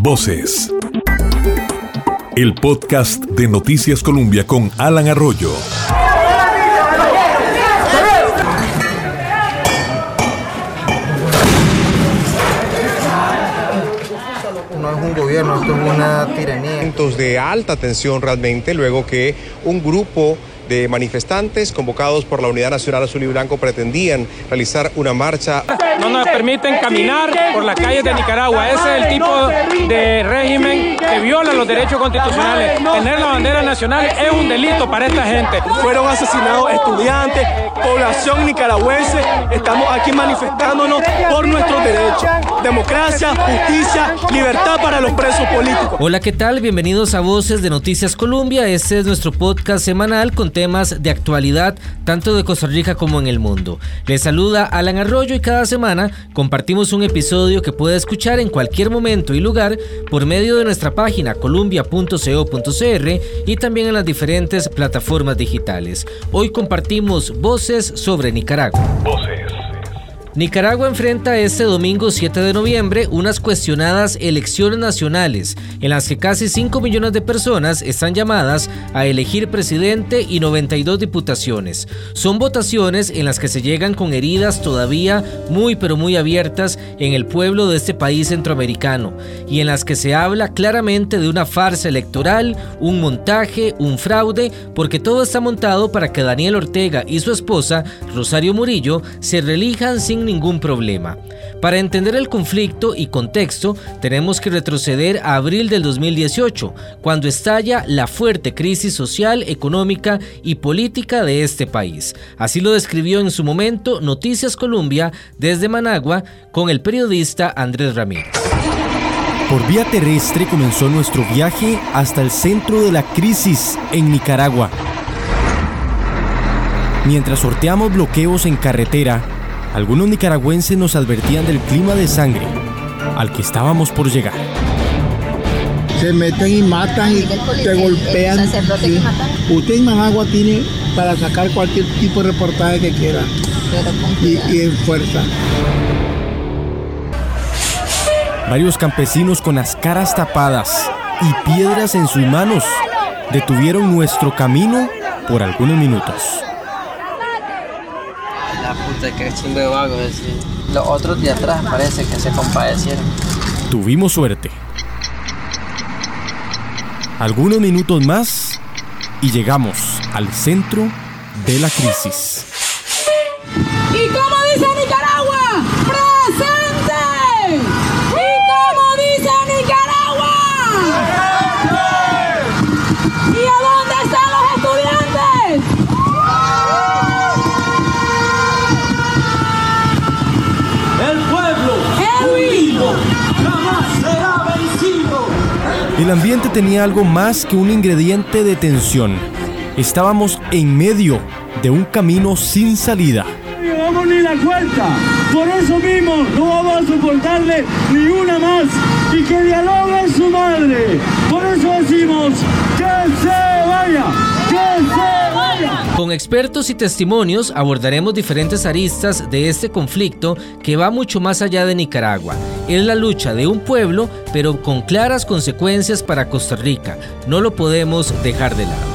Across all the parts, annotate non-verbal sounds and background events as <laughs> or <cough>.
Voces. El podcast de Noticias Colombia con Alan Arroyo. No es un gobierno, esto es una tiranía. de alta tensión realmente, luego que un grupo de manifestantes convocados por la Unidad Nacional Azul y Blanco pretendían realizar una marcha. No nos permiten caminar por las calles de Nicaragua. Ese es el tipo de régimen que viola los derechos constitucionales. Tener la bandera nacional es un delito para esta gente. Fueron asesinados estudiantes, población nicaragüense. Estamos aquí manifestándonos por nuestros derechos. Democracia, justicia, libertad para los presos políticos. Hola, ¿qué tal? Bienvenidos a Voces de Noticias Colombia. Este es nuestro podcast semanal con temas de actualidad tanto de Costa Rica como en el mundo. Les saluda Alan Arroyo y cada semana compartimos un episodio que puede escuchar en cualquier momento y lugar por medio de nuestra página columbia.co.cr y también en las diferentes plataformas digitales. Hoy compartimos voces sobre Nicaragua. Nicaragua enfrenta este domingo 7 de noviembre unas cuestionadas elecciones nacionales en las que casi 5 millones de personas están llamadas a elegir presidente y 92 diputaciones. Son votaciones en las que se llegan con heridas todavía muy pero muy abiertas en el pueblo de este país centroamericano y en las que se habla claramente de una farsa electoral, un montaje, un fraude, porque todo está montado para que Daniel Ortega y su esposa, Rosario Murillo, se reelijan sin ningún problema. Para entender el conflicto y contexto, tenemos que retroceder a abril del 2018, cuando estalla la fuerte crisis social, económica y política de este país. Así lo describió en su momento Noticias Colombia desde Managua con el periodista Andrés Ramírez. Por vía terrestre comenzó nuestro viaje hasta el centro de la crisis en Nicaragua. Mientras sorteamos bloqueos en carretera, algunos nicaragüenses nos advertían del clima de sangre al que estábamos por llegar. Se meten y matan y te golpean. Usted en Managua tiene para sacar cualquier tipo de reportaje que quiera y, y en fuerza. Varios campesinos con las caras tapadas y piedras en sus manos detuvieron nuestro camino por algunos minutos que chingo de vago. Los otros de atrás parece que se compadecieron. Tuvimos suerte. Algunos minutos más y llegamos al centro de la crisis. El ambiente tenía algo más que un ingrediente de tensión. Estábamos en medio de un camino sin salida. No llevamos ni la cuenta. Por eso mismo no vamos a soportarle ni una más y que dialogue su madre. Por eso decimos que se vaya, que se vaya. Con expertos y testimonios abordaremos diferentes aristas de este conflicto que va mucho más allá de Nicaragua. Es la lucha de un pueblo, pero con claras consecuencias para Costa Rica. No lo podemos dejar de lado.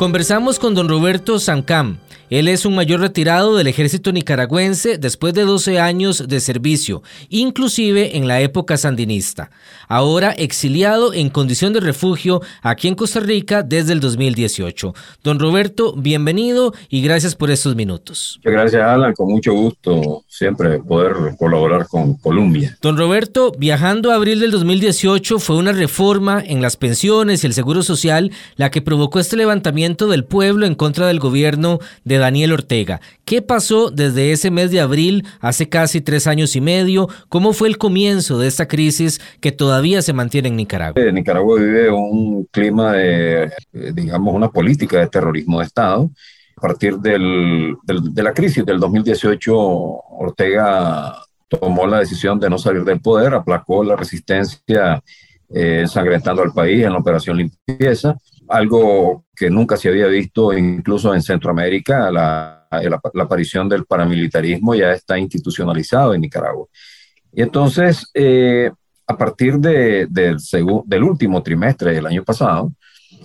Conversamos con don Roberto Sancam, él es un mayor retirado del ejército nicaragüense después de 12 años de servicio, inclusive en la época sandinista. Ahora exiliado en condición de refugio aquí en Costa Rica desde el 2018. Don Roberto, bienvenido y gracias por estos minutos. Muchas gracias, Alan. Con mucho gusto siempre poder colaborar con Colombia. Don Roberto, viajando a abril del 2018 fue una reforma en las pensiones y el seguro social la que provocó este levantamiento del pueblo en contra del gobierno de Daniel Ortega. ¿Qué pasó desde ese mes de abril, hace casi tres años y medio? ¿Cómo fue el comienzo de esta crisis que todavía se mantiene en Nicaragua? Eh, Nicaragua vive un clima de, eh, digamos, una política de terrorismo de Estado. A partir de la crisis del 2018, Ortega tomó la decisión de no salir del poder, aplacó la resistencia eh, ensangrentando al país en la operación limpieza algo que nunca se había visto incluso en Centroamérica, la, la, aparición del paramilitarismo ya está institucionalizado en Nicaragua. Y entonces, eh, a partir de, del, del último trimestre del año pasado,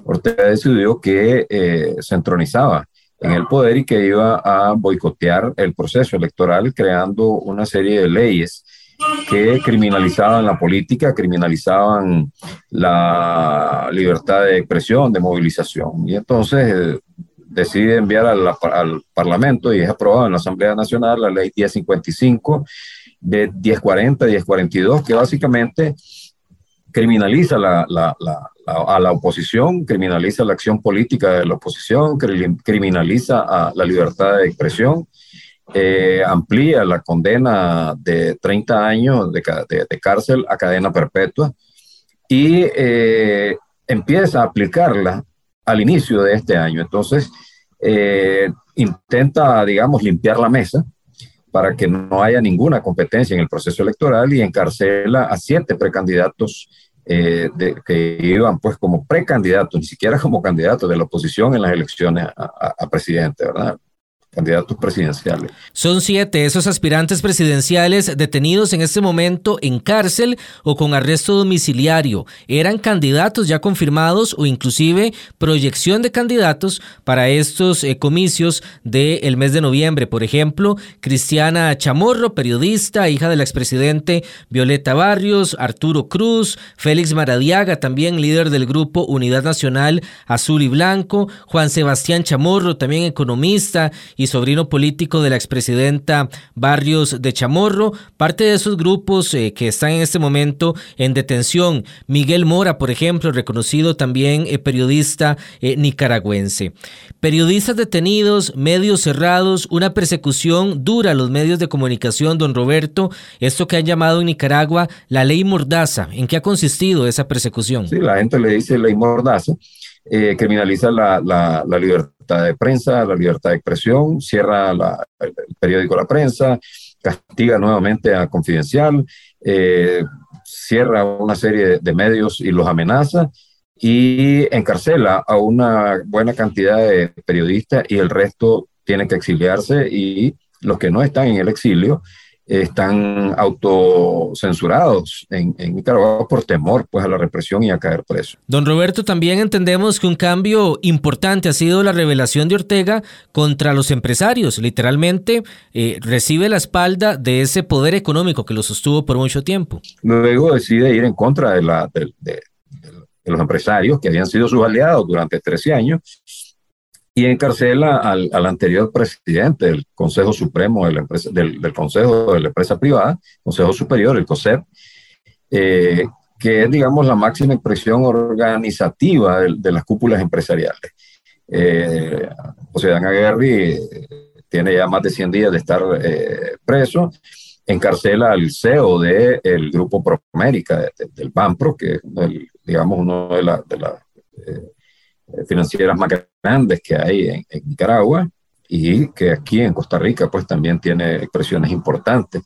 Ortega decidió que eh, se entronizaba en el poder y que iba a boicotear el proceso electoral creando una serie de leyes que criminalizaban la política, criminalizaban la libertad de expresión, de movilización. Y entonces eh, decide enviar al, al, Parlamento y es aprobado en la Asamblea Nacional la ley 1055 de 1040, 1042, que básicamente criminaliza la, la, la, a la oposición, criminaliza la acción política de la oposición, criminaliza la libertad de expresión, eh, amplía la condena de 30 años de, cárcel a cadena perpetua y eh, empieza a aplicarla al inicio de este año. Entonces, eh, intenta, digamos, limpiar la mesa para que no haya ninguna competencia en el proceso electoral y encarcela a siete precandidatos que iban pues como precandidatos, ni siquiera como candidatos de la oposición en las elecciones a, a presidente, ¿verdad? Candidatos presidenciales. Son siete esos aspirantes presidenciales detenidos en este momento en cárcel o con arresto domiciliario. Eran candidatos ya confirmados o inclusive proyección de candidatos para estos eh, comicios del mes de noviembre. Por ejemplo, Cristiana Chamorro, periodista, hija del expresidente Violeta Barrios, Arturo Cruz, Félix Maradiaga, también líder del grupo Unidad Nacional Azul y Blanco, Juan Sebastián Chamorro, también economista y sobrino político de la expresidenta Barrios de Chamorro, parte de esos grupos eh, que están en este momento en detención. Miguel Mora, por ejemplo, reconocido también eh, periodista eh, nicaragüense. Periodistas detenidos, medios cerrados, una persecución dura a los medios de comunicación, don Roberto, esto que han llamado en Nicaragua la ley Mordaza. ¿En qué ha consistido esa persecución? Sí, la gente le dice ley Mordaza. criminaliza la, la libertad de prensa, la libertad de expresión, cierra el periódico La Prensa, castiga nuevamente a Confidencial, eh, cierra una serie de medios y los amenaza y encarcela a una buena cantidad de periodistas y el resto tiene que exiliarse y los que no están en el exilio están autocensurados en, en, Nicaragua por temor pues, a la represión y a caer preso. Don Roberto, también entendemos que un cambio importante ha sido la revelación de Ortega contra los empresarios. Literalmente eh, recibe la espalda de ese poder económico que lo sostuvo por mucho tiempo. Luego decide ir en contra de, la, de, de los empresarios que habían sido sus aliados durante 13 años y encarcela al, al, anterior presidente del Consejo Supremo de la empresa, del, del, Consejo de la Empresa Privada, Consejo Superior, el COSEP, eh, que es, digamos, la máxima expresión organizativa de, de las cúpulas empresariales. Eh, José Dan Aguirre tiene ya más de 100 días de estar eh, preso, encarcela al CEO del de Grupo Promérica, de, del BAMPRO, que es, el, digamos, uno de las... De la, eh, financieras más grandes que hay en, Nicaragua y que aquí en Costa Rica pues también tiene expresiones importantes,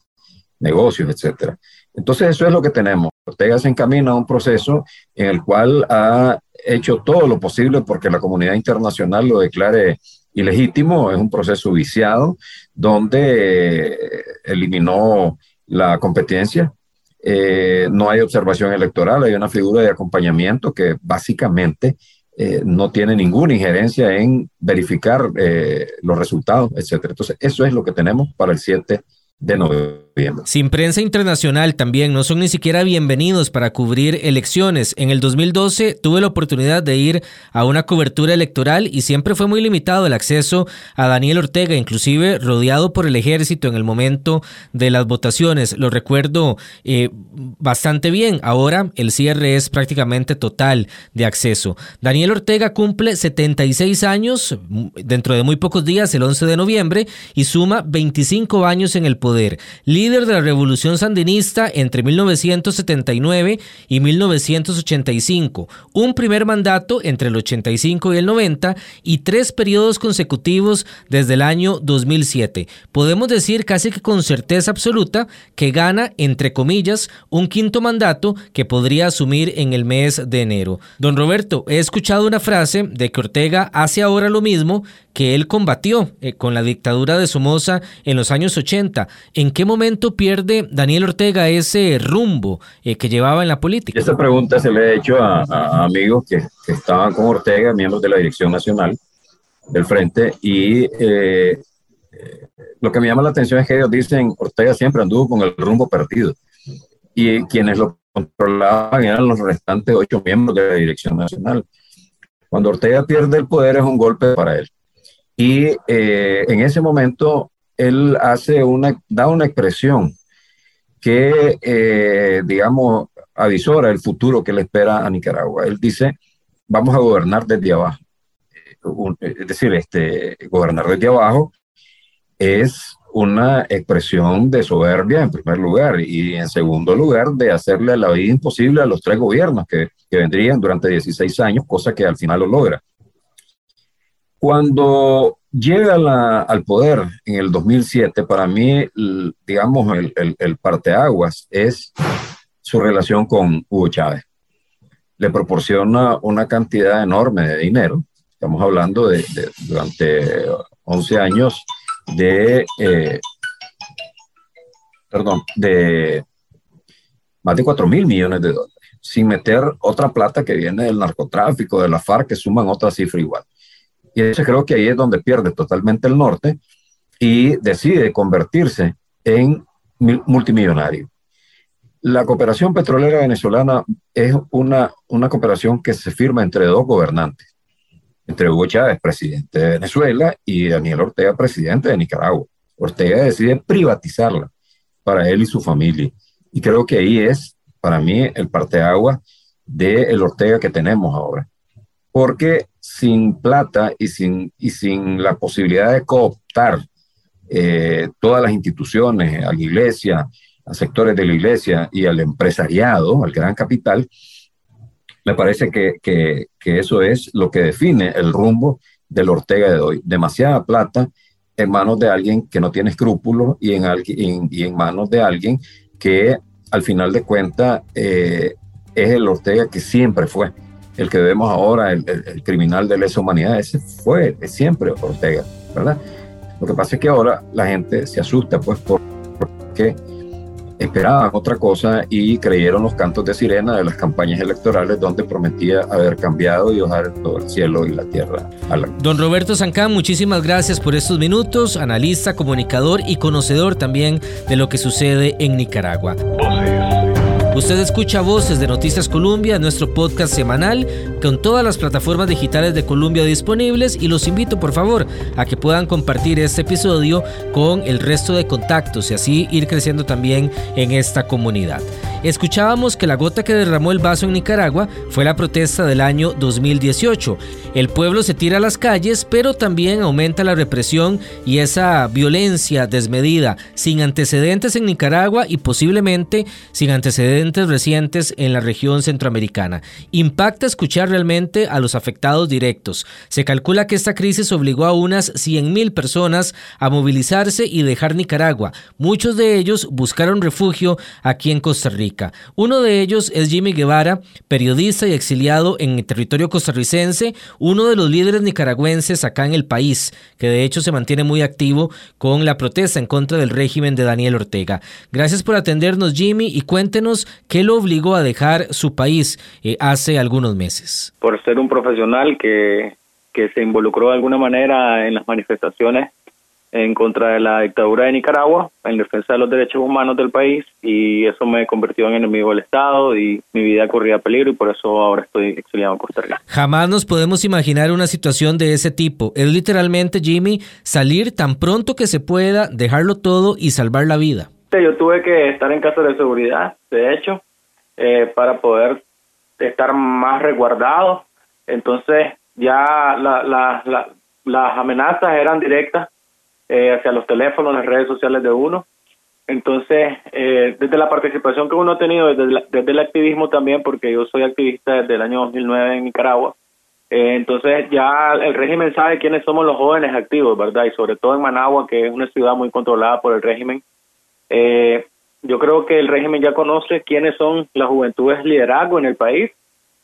negocios, etcétera. Entonces eso es lo que tenemos. Ortega se encamina a un proceso en el cual ha hecho todo lo posible porque la comunidad internacional lo declare ilegítimo, es un proceso viciado donde eliminó la competencia, eh, no hay observación electoral, hay una figura de acompañamiento que básicamente eh, no tiene ninguna injerencia en verificar eh, los resultados, etcétera. Entonces, eso es lo que tenemos para el 7 de noviembre. Sin prensa internacional también no son ni siquiera bienvenidos para cubrir elecciones. En el 2012 tuve la oportunidad de ir a una cobertura electoral y siempre fue muy limitado el acceso a Daniel Ortega, inclusive rodeado por el ejército en el momento de las votaciones. Lo recuerdo eh, bastante bien. Ahora el cierre es prácticamente total de acceso. Daniel Ortega cumple 76 años dentro de muy pocos días, el 11 de noviembre, y suma 25 años en el poder de la revolución sandinista entre 1979 y 1985, un primer mandato entre el 85 y el 90 y tres periodos consecutivos desde el año 2007. Podemos decir casi que con certeza absoluta que gana, entre comillas, un quinto mandato que podría asumir en el mes de enero. Don Roberto, he escuchado una frase de que Ortega hace ahora lo mismo que él combatió eh, con la dictadura de Somoza en los años 80. ¿En qué momento momento pierde Daniel Ortega ese rumbo eh, que llevaba en la política? Esta pregunta se le ha hecho a, amigos que, estaban con Ortega, miembros de la Dirección Nacional del Frente, y eh, lo que me llama la atención es que ellos dicen, Ortega siempre anduvo con el rumbo perdido, y quienes lo controlaban eran los restantes ocho miembros de la Dirección Nacional. Cuando Ortega pierde el poder es un golpe para él. Y eh, en ese momento él hace una, da una expresión que, eh, digamos, avisora el futuro que le espera a Nicaragua. Él dice, vamos a gobernar desde abajo. Es decir, este, gobernar desde abajo es una expresión de soberbia en primer lugar y en segundo lugar de hacerle la vida imposible a los tres gobiernos que, que vendrían durante 16 años, cosa que al final lo logra. Cuando llega al poder en el 2007, para mí, digamos, el, parteaguas es su relación con Hugo Chávez. Le proporciona una cantidad enorme de dinero. Estamos hablando de, durante 11 años de, eh, perdón, de más de 4 mil millones de dólares, sin meter otra plata que viene del narcotráfico, de la FARC, que suman otra cifra igual. Y eso creo que ahí es donde pierde totalmente el norte y decide convertirse en multimillonario. La cooperación petrolera venezolana es una, una cooperación que se firma entre dos gobernantes, entre Hugo Chávez, presidente de Venezuela, y Daniel Ortega, presidente de Nicaragua. Ortega decide privatizarla para él y su familia. Y creo que ahí es, para mí, el parteagua del el Ortega que tenemos ahora. Porque sin plata y sin, y sin la posibilidad de cooptar eh, todas las instituciones, a la iglesia, a sectores de la iglesia y al empresariado, al gran capital, me parece que, que, que eso es lo que define el rumbo del Ortega de hoy. Demasiada plata en manos de alguien que no tiene escrúpulos y en, y en manos de alguien que al final de cuentas eh, es el Ortega que siempre fue el que vemos ahora, el, criminal de lesa humanidad, ese fue siempre Ortega, ¿verdad? Lo que pasa es que ahora la gente se asusta, pues, porque esperaban otra cosa y creyeron los cantos de sirena de las campañas electorales donde prometía haber cambiado y dejar todo el cielo y la tierra. Don Roberto Sancán, muchísimas gracias por estos minutos, analista, comunicador y conocedor también de lo que sucede en Nicaragua. Usted escucha Voces de Noticias Colombia, nuestro podcast semanal, con todas las plataformas digitales de Colombia disponibles y los invito por favor a que puedan compartir este episodio con el resto de contactos y así ir creciendo también en esta comunidad. Escuchábamos que la gota que derramó el vaso en Nicaragua fue la protesta del año 2018. El pueblo se tira a las calles, pero también aumenta la represión y esa violencia desmedida, sin antecedentes en Nicaragua y posiblemente sin antecedentes recientes en la región centroamericana. Impacta escuchar realmente a los afectados directos. Se calcula que esta crisis obligó a unas 100.000 personas a movilizarse y dejar Nicaragua. Muchos de ellos buscaron refugio aquí en Costa Rica. Uno de ellos es Jimmy Guevara, periodista y exiliado en el territorio costarricense, uno de los líderes nicaragüenses acá en el país, que de hecho se mantiene muy activo con la protesta en contra del régimen de Daniel Ortega. Gracias por atendernos Jimmy y cuéntenos qué lo obligó a dejar su país eh, hace algunos meses. Por ser un profesional que, que se involucró de alguna manera en las manifestaciones en contra de la dictadura de Nicaragua, en defensa de los derechos humanos del país, y eso me convirtió en enemigo del Estado y mi vida corría peligro y por eso ahora estoy exiliado en Costa Rica. Jamás nos podemos imaginar una situación de ese tipo. Es literalmente, Jimmy, salir tan pronto que se pueda, dejarlo todo y salvar la vida. Yo tuve que estar en casa de seguridad, de hecho, eh, para poder estar más resguardado. Entonces ya las amenazas eran directas eh, hacia los teléfonos, las redes sociales de uno. Entonces, eh, desde la participación que uno ha tenido, desde, desde, el activismo también, porque yo soy activista desde el año 2009 en Nicaragua, eh, entonces ya el régimen sabe quiénes somos los jóvenes activos, ¿verdad? Y sobre todo en Managua, que es una ciudad muy controlada por el régimen. Yo creo que el régimen ya conoce quiénes son las juventudes liderazgo en el país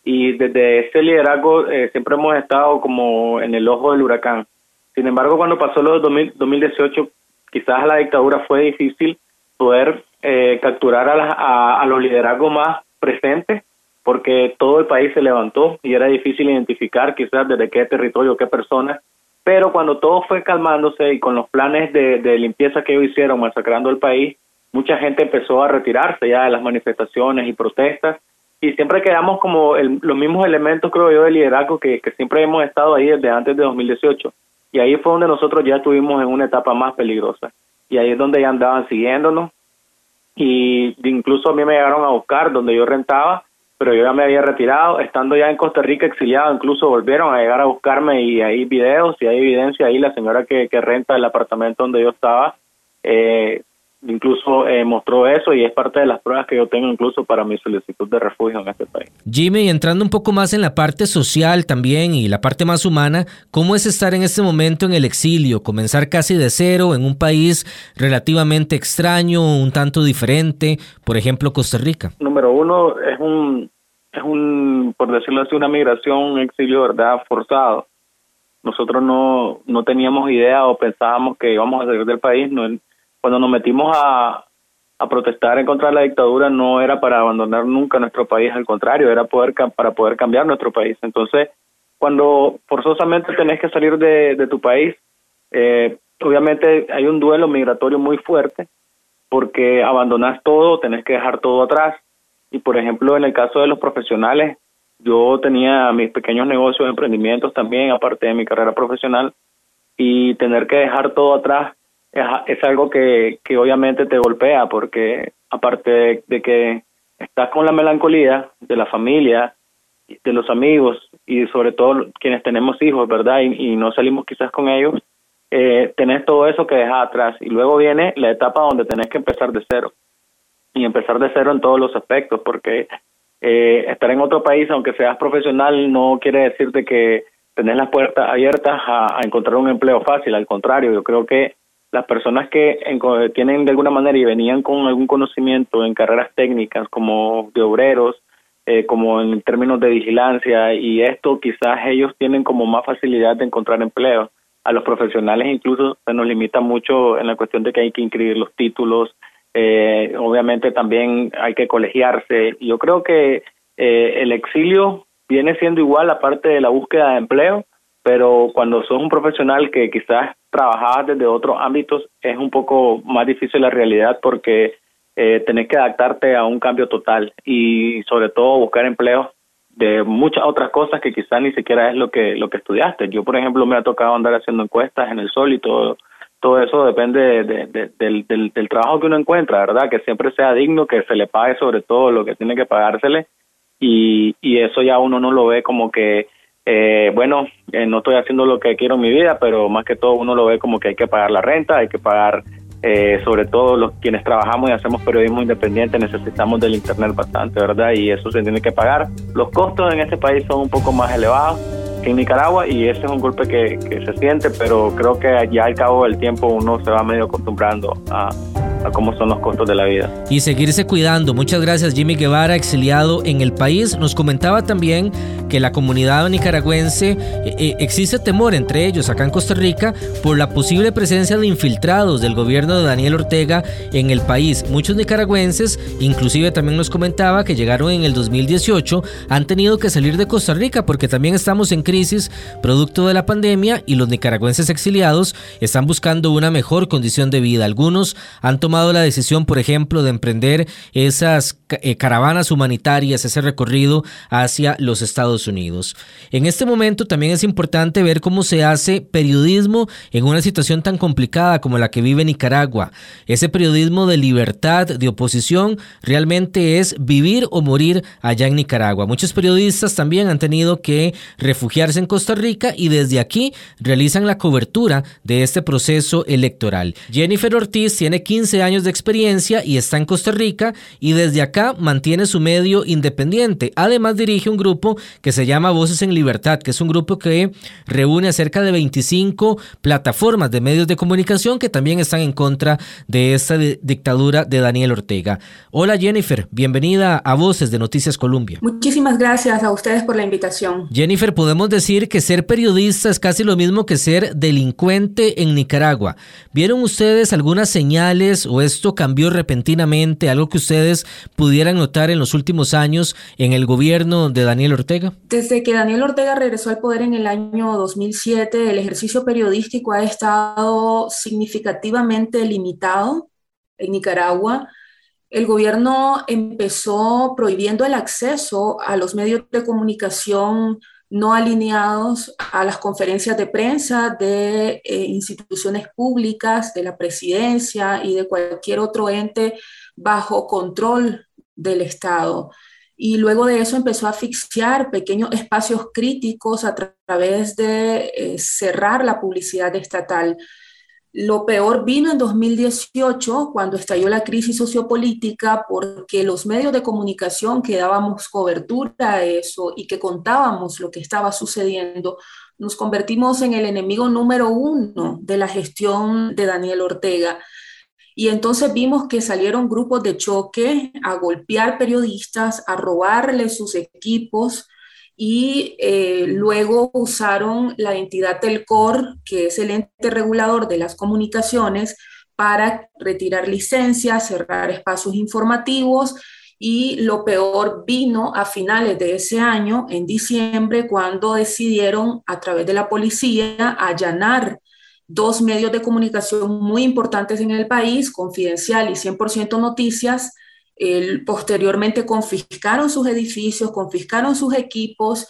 y desde ese liderazgo siempre hemos estado como en el ojo del huracán. Sin embargo, cuando pasó lo de 2018, quizás la dictadura fue difícil poder eh, capturar a, a, los liderazgos más presentes, porque todo el país se levantó y era difícil identificar quizás desde qué territorio, qué personas, pero cuando todo fue calmándose y con los planes de, limpieza que ellos hicieron, masacrando el país, mucha gente empezó a retirarse ya de las manifestaciones y protestas y siempre quedamos como los mismos elementos, creo yo, de liderazgo que, que siempre hemos estado ahí desde antes de 2018. Y ahí fue donde nosotros ya estuvimos en una etapa más peligrosa. Y ahí es donde ya andaban siguiéndonos. Y incluso a mí me llegaron a buscar donde yo rentaba, pero yo ya me había retirado. Estando ya en Costa Rica exiliado, incluso volvieron a llegar a buscarme y hay videos y hay evidencia ahí. La señora que, que renta el apartamento donde yo estaba eh, incluso eh, mostró eso y es parte de las pruebas que yo tengo incluso para mi solicitud de refugio en este país. Jimmy, entrando un poco más en la parte social también y la parte más humana, ¿cómo es estar en este momento en el exilio? Comenzar casi de cero en un país relativamente extraño, un tanto diferente, por ejemplo Costa Rica. Número uno, es un, es un por decirlo así, una migración, un exilio, ¿verdad?, forzado. Nosotros no, no teníamos idea o pensábamos que íbamos a salir del país, no cuando nos metimos a, protestar en contra de la dictadura no era para abandonar nunca nuestro país, al contrario, era poder para poder cambiar nuestro país. Entonces, cuando forzosamente tenés que salir de, tu país, eh, obviamente hay un duelo migratorio muy fuerte, porque abandonás todo, tenés que dejar todo atrás. Y por ejemplo, en el caso de los profesionales, yo tenía mis pequeños negocios, emprendimientos también, aparte de mi carrera profesional, y tener que dejar todo atrás es, algo que, que obviamente te golpea porque aparte de, que estás con la melancolía de la familia, de los amigos y sobre todo quienes tenemos hijos, ¿verdad? Y, no salimos quizás con ellos, eh, tenés todo eso que dejas atrás y luego viene la etapa donde tenés que empezar de cero y empezar de cero en todos los aspectos porque eh, estar en otro país, aunque seas profesional, no quiere decirte que tenés las puertas abiertas a encontrar un empleo fácil, al contrario, yo creo que las personas que tienen de alguna manera y venían con algún conocimiento en carreras técnicas como de obreros, eh, como en términos de vigilancia y esto quizás ellos tienen como más facilidad de encontrar empleo. A los profesionales incluso se nos limita mucho en la cuestión de que hay que inscribir los títulos, eh, obviamente también hay que colegiarse. Yo creo que eh, el exilio viene siendo igual aparte de la búsqueda de empleo, pero cuando sos un profesional que quizás trabajabas desde otros ámbitos, es un poco más difícil la realidad porque eh, tenés que adaptarte a un cambio total y sobre todo buscar empleo de muchas otras cosas que quizás ni siquiera es lo que lo que estudiaste. Yo, por ejemplo, me ha tocado andar haciendo encuestas en el sol y todo todo eso depende de, del, del, del, trabajo que uno encuentra, ¿verdad? Que siempre sea digno, que se le pague sobre todo lo que tiene que pagársele y, y eso ya uno no lo ve como que eh, bueno, eh, no estoy haciendo lo que quiero en mi vida, pero más que todo uno lo ve como que hay que pagar la renta, hay que pagar, eh, sobre todo los quienes trabajamos y hacemos periodismo independiente, necesitamos del Internet bastante, ¿verdad? Y eso se tiene que pagar. Los costos en este país son un poco más elevados que en Nicaragua y ese es un golpe que, que se siente, pero creo que ya al cabo del tiempo uno se va medio acostumbrando a, cómo son los costos de la vida. Y seguirse cuidando. Muchas gracias Jimmy Guevara, exiliado en el país. Nos comentaba también que la comunidad nicaragüense eh, eh, existe temor entre ellos acá en Costa Rica por la posible presencia de infiltrados del gobierno de Daniel Ortega en el país. Muchos nicaragüenses, inclusive también nos comentaba que llegaron en el 2018, han tenido que salir de Costa Rica porque también estamos en crisis producto de la pandemia y los nicaragüenses exiliados están buscando una mejor condición de vida. Algunos han tomado la decisión, por ejemplo, de emprender esas eh, caravanas humanitarias, ese recorrido hacia los Estados Unidos. En este momento también es importante ver cómo se hace periodismo en una situación tan complicada como la que vive Nicaragua. Ese periodismo de libertad, de oposición, realmente es vivir o morir allá en Nicaragua. Muchos periodistas también han tenido que refugiarse en Costa Rica y desde aquí realizan la cobertura de este proceso electoral. Jennifer Ortiz tiene 15 años de experiencia y está en Costa Rica y desde acá mantiene su medio independiente. Además dirige un grupo que se llama Voces en Libertad, que es un grupo que reúne a cerca de 25 plataformas de medios de comunicación que también están en contra de esta dictadura de Daniel Ortega. Hola Jennifer, bienvenida a Voces de Noticias Colombia. Muchísimas gracias a ustedes por la invitación. Jennifer, podemos decir que ser periodista es casi lo mismo que ser delincuente en Nicaragua. ¿Vieron ustedes algunas señales o esto cambió repentinamente, algo que ustedes pudieran notar en los últimos años en el gobierno de Daniel Ortega? Desde que Daniel Ortega regresó al poder en el año 2007, el ejercicio periodístico ha estado significativamente limitado en Nicaragua. El gobierno empezó prohibiendo el acceso a los medios de comunicación no alineados a las conferencias de prensa de eh, instituciones públicas, de la presidencia y de cualquier otro ente bajo control del Estado. Y luego de eso empezó a asfixiar pequeños espacios críticos a través de eh, cerrar la publicidad estatal. Lo peor vino en 2018, cuando estalló la crisis sociopolítica, porque los medios de comunicación que dábamos cobertura a eso y que contábamos lo que estaba sucediendo, nos convertimos en el enemigo número uno de la gestión de Daniel Ortega. Y entonces vimos que salieron grupos de choque a golpear periodistas, a robarles sus equipos, y eh, luego usaron la entidad Telcor, que es el ente regulador de las comunicaciones, para retirar licencias, cerrar espacios informativos y lo peor vino a finales de ese año, en diciembre, cuando decidieron a través de la policía allanar dos medios de comunicación muy importantes en el país, Confidencial y 100% Noticias, posteriormente confiscaron sus edificios, confiscaron sus equipos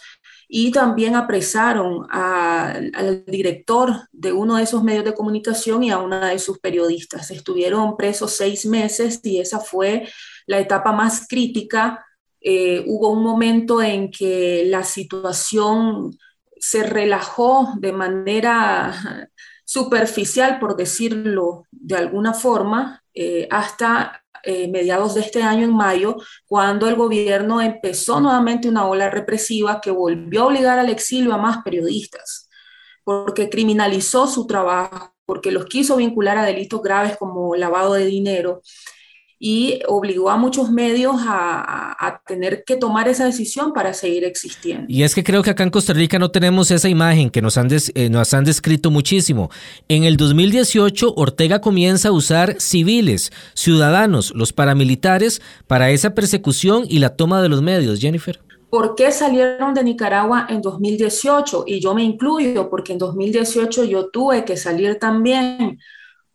y también apresaron al director de uno de esos medios de comunicación y a una de sus periodistas. Estuvieron presos seis meses y esa fue la etapa más crítica. Eh, hubo un momento en que la situación se relajó de manera superficial, por decirlo de alguna forma, eh, hasta eh, mediados de este año, en mayo, cuando el gobierno empezó nuevamente una ola represiva que volvió a obligar al exilio a más periodistas, porque criminalizó su trabajo, porque los quiso vincular a delitos graves como lavado de dinero y obligó a muchos medios a, tener que tomar esa decisión para seguir existiendo. Y es que creo que acá en Costa Rica no tenemos esa imagen que nos han, eh, nos han descrito muchísimo. En el 2018, Ortega comienza a usar civiles, ciudadanos, los paramilitares, para esa persecución y la toma de los medios, Jennifer. ¿Por qué salieron de Nicaragua en 2018? Y yo me incluyo porque en 2018 yo tuve que salir también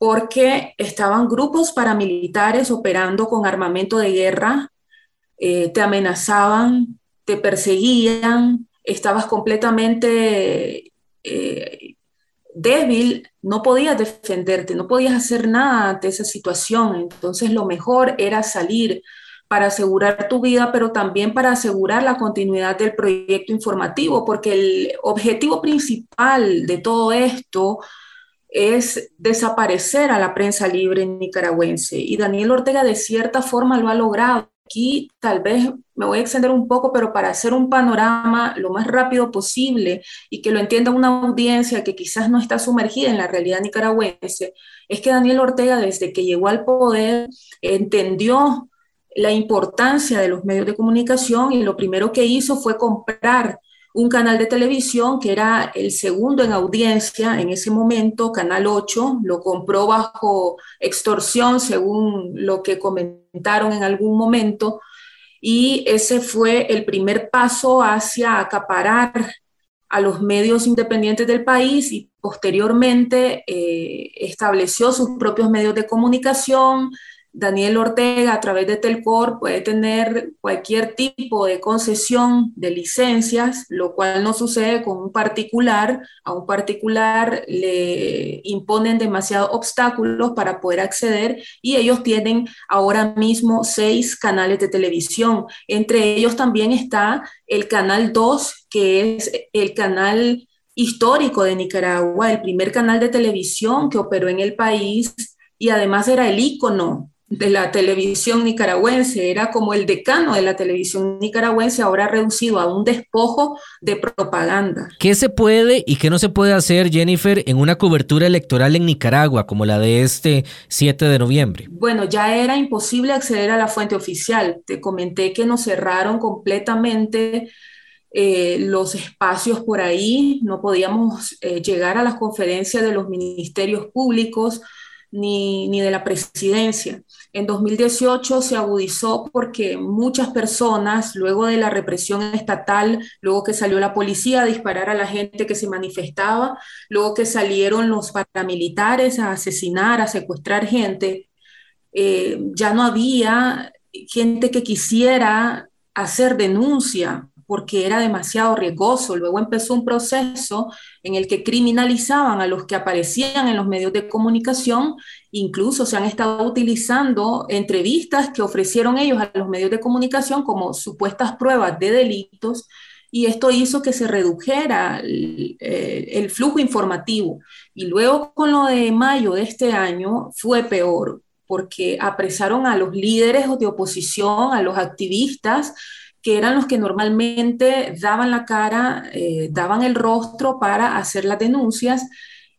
porque estaban grupos paramilitares operando con armamento de guerra, eh, te amenazaban, te perseguían, estabas completamente eh, débil, no podías defenderte, no podías hacer nada ante esa situación. Entonces lo mejor era salir para asegurar tu vida, pero también para asegurar la continuidad del proyecto informativo, porque el objetivo principal de todo esto es desaparecer a la prensa libre nicaragüense. Y Daniel Ortega de cierta forma lo ha logrado. Aquí tal vez me voy a extender un poco, pero para hacer un panorama lo más rápido posible y que lo entienda una audiencia que quizás no está sumergida en la realidad nicaragüense, es que Daniel Ortega desde que llegó al poder entendió la importancia de los medios de comunicación y lo primero que hizo fue comprar un canal de televisión que era el segundo en audiencia en ese momento, Canal 8, lo compró bajo extorsión, según lo que comentaron en algún momento, y ese fue el primer paso hacia acaparar a los medios independientes del país y posteriormente eh, estableció sus propios medios de comunicación, Daniel Ortega a través de Telcor puede tener cualquier tipo de concesión de licencias, lo cual no sucede con un particular. A un particular le imponen demasiados obstáculos para poder acceder y ellos tienen ahora mismo seis canales de televisión. Entre ellos también está el Canal 2, que es el canal histórico de Nicaragua, el primer canal de televisión que operó en el país y además era el ícono de la televisión nicaragüense, era como el decano de la televisión nicaragüense, ahora reducido a un despojo de propaganda. ¿Qué se puede y qué no se puede hacer, Jennifer, en una cobertura electoral en Nicaragua como la de este 7 de noviembre? Bueno, ya era imposible acceder a la fuente oficial. Te comenté que nos cerraron completamente eh, los espacios por ahí, no podíamos eh, llegar a las conferencias de los ministerios públicos ni, ni de la presidencia. En 2018 se agudizó porque muchas personas, luego de la represión estatal, luego que salió la policía a disparar a la gente que se manifestaba, luego que salieron los paramilitares a asesinar, a secuestrar gente, eh, ya no había gente que quisiera hacer denuncia porque era demasiado riesgoso. Luego empezó un proceso en el que criminalizaban a los que aparecían en los medios de comunicación. Incluso se han estado utilizando entrevistas que ofrecieron ellos a los medios de comunicación como supuestas pruebas de delitos. Y esto hizo que se redujera el, eh, el flujo informativo. Y luego con lo de mayo de este año fue peor, porque apresaron a los líderes de oposición, a los activistas, que eran los que normalmente daban la cara, eh, daban el rostro para hacer las denuncias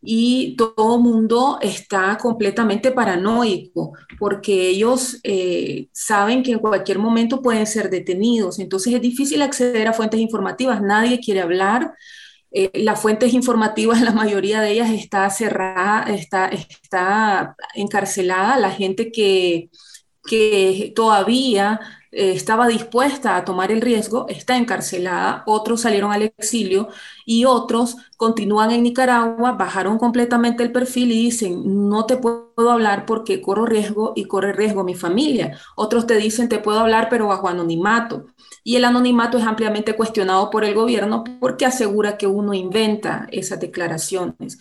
y todo el mundo está completamente paranoico porque ellos eh, saben que en cualquier momento pueden ser detenidos. Entonces es difícil acceder a fuentes informativas, nadie quiere hablar. Eh, las fuentes informativas, <laughs> la mayoría de ellas está cerrada, está, está encarcelada. La gente que, que todavía eh, estaba dispuesta a tomar el riesgo, está encarcelada, otros salieron al exilio y otros continúan en Nicaragua, bajaron completamente el perfil y dicen, no te puedo hablar porque corro riesgo y corre riesgo mi familia. Otros te dicen, te puedo hablar pero bajo anonimato. Y el anonimato es ampliamente cuestionado por el gobierno porque asegura que uno inventa esas declaraciones.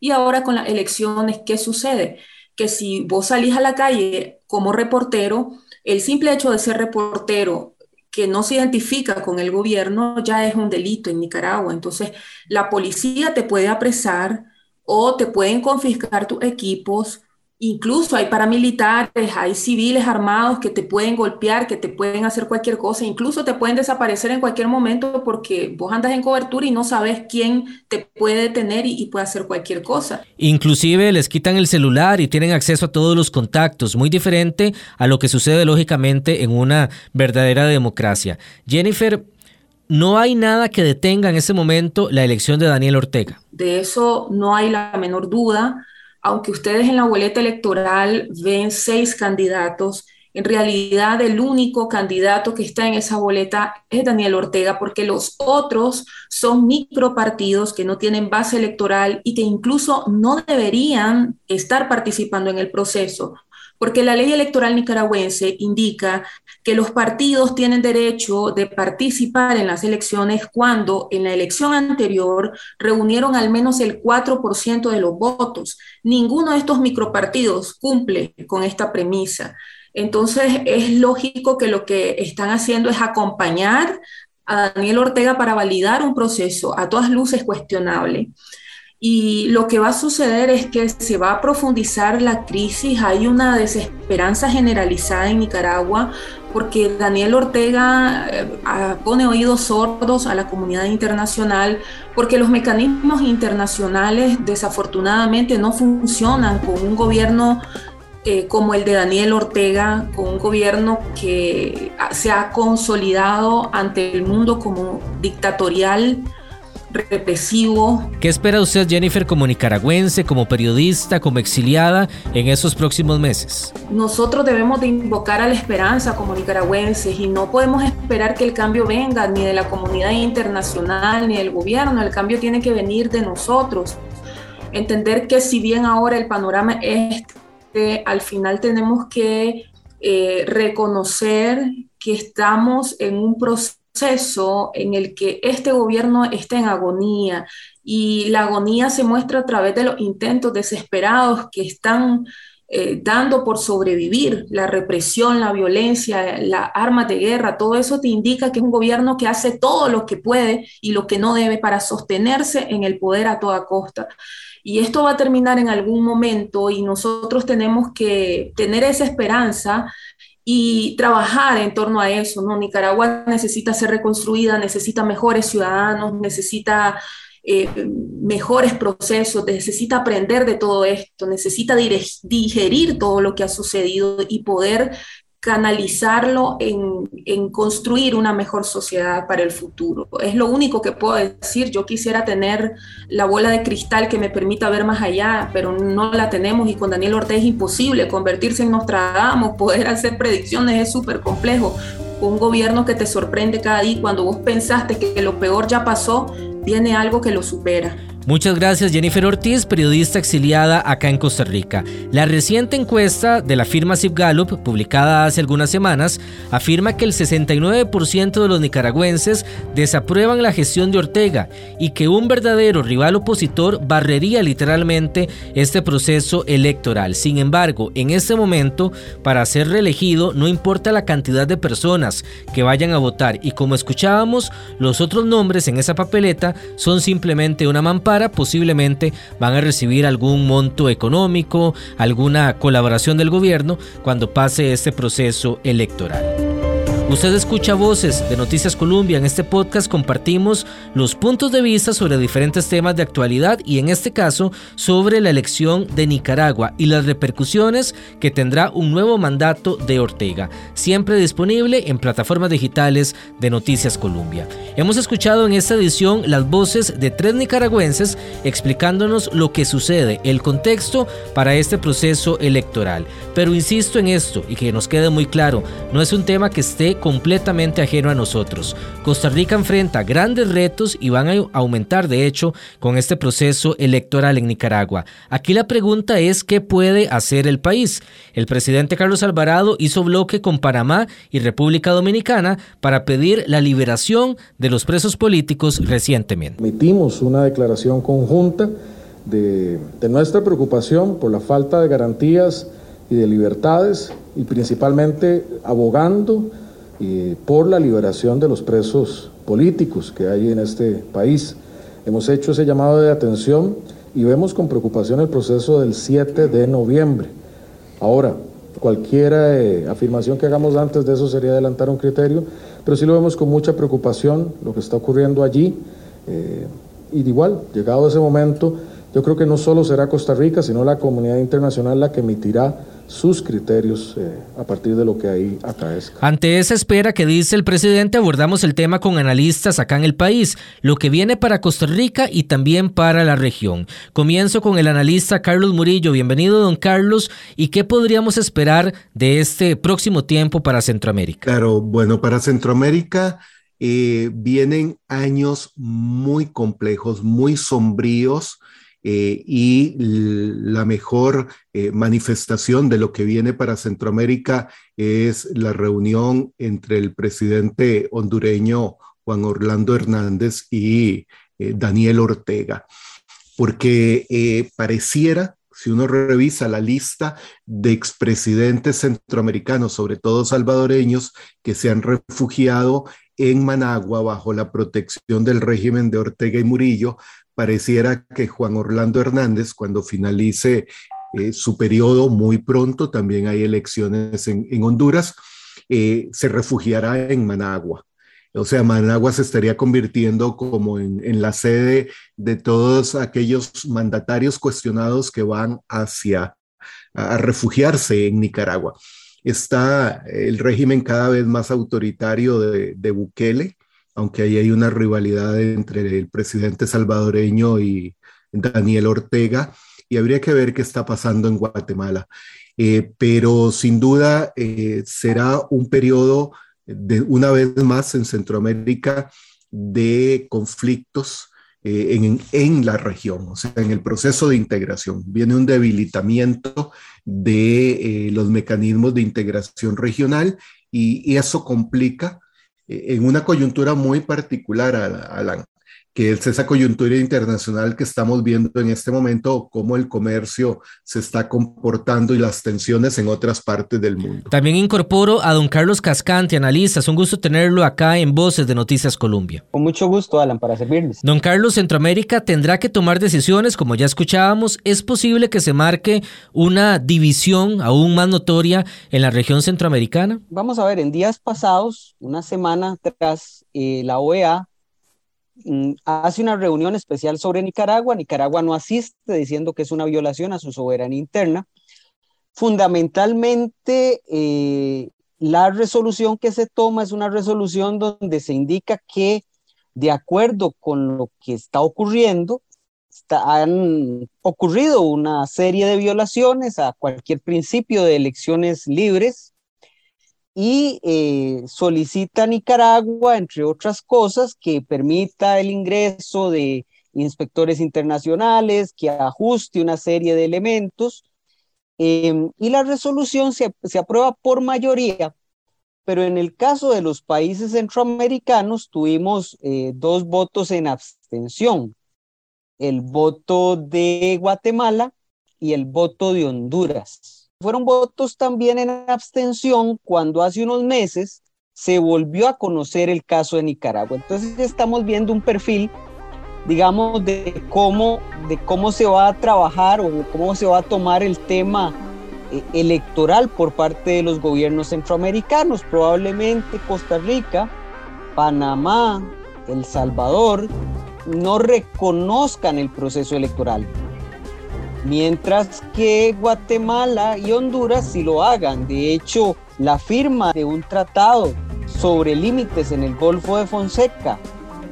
Y ahora con las elecciones, ¿qué sucede? Que si vos salís a la calle como reportero, el simple hecho de ser reportero que no se identifica con el gobierno ya es un delito en Nicaragua. Entonces, la policía te puede apresar o te pueden confiscar tus equipos Incluso hay paramilitares, hay civiles armados que te pueden golpear, que te pueden hacer cualquier cosa, incluso te pueden desaparecer en cualquier momento porque vos andas en cobertura y no sabes quién te puede detener y, puede hacer cualquier cosa. Inclusive les quitan el celular y tienen acceso a todos los contactos, muy diferente a lo que sucede lógicamente en una verdadera democracia. Jennifer, no hay nada que detenga en ese momento la elección de Daniel Ortega. De eso no hay la menor duda aunque ustedes en la boleta electoral ven seis candidatos, en realidad el único candidato que está en esa boleta es Daniel Ortega, porque los otros son micropartidos que no tienen base electoral y que incluso no deberían estar participando en el proceso, porque la ley electoral nicaragüense indica que los partidos tienen derecho de participar en las elecciones cuando en la elección anterior reunieron al menos el 4% de los votos. Ninguno de estos micropartidos cumple con esta premisa. Entonces es lógico que lo que están haciendo es acompañar a Daniel Ortega para validar un proceso a todas luces cuestionable. Y lo que va a suceder es que se va a profundizar la crisis, hay una desesperanza generalizada en Nicaragua porque Daniel Ortega eh, pone oídos sordos a la comunidad internacional, porque los mecanismos internacionales desafortunadamente no funcionan con un gobierno eh, como el de Daniel Ortega, con un gobierno que se ha consolidado ante el mundo como dictatorial represivo. ¿Qué espera usted, Jennifer, como nicaragüense, como periodista, como exiliada en esos próximos meses? Nosotros debemos de invocar a la esperanza como nicaragüenses y no podemos esperar que el cambio venga ni de la comunidad internacional ni del gobierno, el cambio tiene que venir de nosotros. Entender que si bien ahora el panorama es este, al final tenemos que eh, reconocer que estamos en un proceso en el que este gobierno está en agonía y la agonía se muestra a través de los intentos desesperados que están eh, dando por sobrevivir, la represión, la violencia, las armas de guerra, todo eso te indica que es un gobierno que hace todo lo que puede y lo que no debe para sostenerse en el poder a toda costa. Y esto va a terminar en algún momento y nosotros tenemos que tener esa esperanza y trabajar en torno a eso, ¿no? Nicaragua necesita ser reconstruida, necesita mejores ciudadanos, necesita eh, mejores procesos, necesita aprender de todo esto, necesita digerir todo lo que ha sucedido y poder canalizarlo en, en, construir una mejor sociedad para el futuro. Es lo único que puedo decir. Yo quisiera tener la bola de cristal que me permita ver más allá, pero no la tenemos y con Daniel Ortega es imposible convertirse en Nostradamus, poder hacer predicciones es súper complejo. Un gobierno que te sorprende cada día cuando vos pensaste que lo peor ya pasó, viene algo que lo supera. Muchas gracias Jennifer Ortiz, periodista exiliada acá en Costa Rica. La reciente encuesta de la firma Zip Gallup, publicada hace algunas semanas, afirma que el 69% de los nicaragüenses desaprueban la gestión de Ortega y que un verdadero rival opositor barrería literalmente este proceso electoral. Sin embargo, en este momento, para ser reelegido, no importa la cantidad de personas que vayan a votar y como escuchábamos, los otros nombres en esa papeleta son simplemente una mampara posiblemente van a recibir algún monto económico, alguna colaboración del gobierno cuando pase este proceso electoral. Usted escucha voces de Noticias Colombia. En este podcast compartimos los puntos de vista sobre diferentes temas de actualidad y en este caso sobre la elección de Nicaragua y las repercusiones que tendrá un nuevo mandato de Ortega, siempre disponible en plataformas digitales de Noticias Colombia. Hemos escuchado en esta edición las voces de tres nicaragüenses explicándonos lo que sucede, el contexto para este proceso electoral. Pero insisto en esto y que nos quede muy claro, no es un tema que esté completamente ajeno a nosotros. Costa Rica enfrenta grandes retos y van a aumentar, de hecho, con este proceso electoral en Nicaragua. Aquí la pregunta es qué puede hacer el país. El presidente Carlos Alvarado hizo bloque con Panamá y República Dominicana para pedir la liberación de los presos políticos recientemente. Emitimos una declaración conjunta de, nuestra preocupación por la falta de garantías y de libertades y principalmente abogando por la liberación de los presos políticos que hay en este país. Hemos hecho ese llamado de atención y vemos con preocupación el proceso del 7 de noviembre. Ahora, cualquier eh, afirmación que hagamos antes de eso sería adelantar un criterio, pero sí lo vemos con mucha preocupación lo que está ocurriendo allí. Eh, y igual, llegado ese momento, yo creo que no solo será Costa Rica, sino la comunidad internacional la que emitirá sus criterios eh, a partir de lo que ahí acaezca. Ante esa espera que dice el presidente, abordamos el tema con analistas acá en el país, lo que viene para Costa Rica y también para la región. Comienzo con el analista Carlos Murillo. Bienvenido, don Carlos. ¿Y qué podríamos esperar de este próximo tiempo para Centroamérica? Claro, bueno, para Centroamérica eh, vienen años muy complejos, muy sombríos eh, y la mejor eh, manifestación de lo que viene para Centroamérica es la reunión entre el presidente hondureño Juan Orlando Hernández y eh, Daniel Ortega, porque pareciera si uno revisa la lista de expresidentes centroamericanos, sobre todo salvadoreños, que se han refugiado en Managua bajo la protección del régimen de Ortega y Murillo, pareciera que Juan Orlando Hernández, cuando finalice eh, su periodo muy pronto, también hay elecciones en, Honduras, eh, se refugiará en Managua. O sea, Managua se estaría convirtiendo como en, la sede de todos aquellos mandatarios cuestionados que van hacia a refugiarse en Nicaragua. Está el régimen cada vez más autoritario de, de Bukele, aunque ahí hay una rivalidad entre el presidente salvadoreño y Daniel Ortega, y habría que ver qué está pasando en Guatemala. Eh, pero sin duda eh, será un periodo de una vez más en Centroamérica de conflictos eh, en, en, la región, o sea, en el proceso de integración. Viene un debilitamiento de los mecanismos de integración regional y, y eso complica en una coyuntura muy particular, Alan, que es esa coyuntura internacional que estamos viendo en este momento, cómo el comercio se está comportando y las tensiones en otras partes del mundo. También incorporo a don Carlos Cascante, analista. Es un gusto tenerlo acá en Voces de Noticias Colombia. Con mucho gusto, Alan, para servirles. Don Carlos, Centroamérica tendrá que tomar decisiones, como ya escuchábamos. ¿Es posible que se marque una división aún más notoria en la región centroamericana? Vamos a ver, en días pasados, una semana atrás, eh, la OEA hace una reunión especial sobre Nicaragua. Nicaragua no asiste diciendo que es una violación a su soberanía interna. Fundamentalmente, eh, la resolución que se toma es una resolución donde se indica que de acuerdo con lo que está ocurriendo, han ocurrido una serie de violaciones a cualquier principio de elecciones libres y eh, solicita a Nicaragua, entre otras cosas, que permita el ingreso de inspectores internacionales, que ajuste una serie de elementos. Em, y la resolución se, se aprueba por mayoría, pero en el caso de los países centroamericanos tuvimos eh, dos votos en abstención, el voto de Guatemala y el voto de Honduras. Fueron votos también en abstención cuando hace unos meses se volvió a conocer el caso de Nicaragua. Entonces estamos viendo un perfil, digamos, de cómo, de cómo se va a trabajar o cómo se va a tomar el tema eh, electoral por parte de los gobiernos centroamericanos. Probablemente Costa Rica, Panamá, El Salvador no reconozcan el proceso electoral, mientras que Guatemala y Honduras sí lo hagan. De hecho, la firma de un tratado sobre límites en el Golfo de Fonseca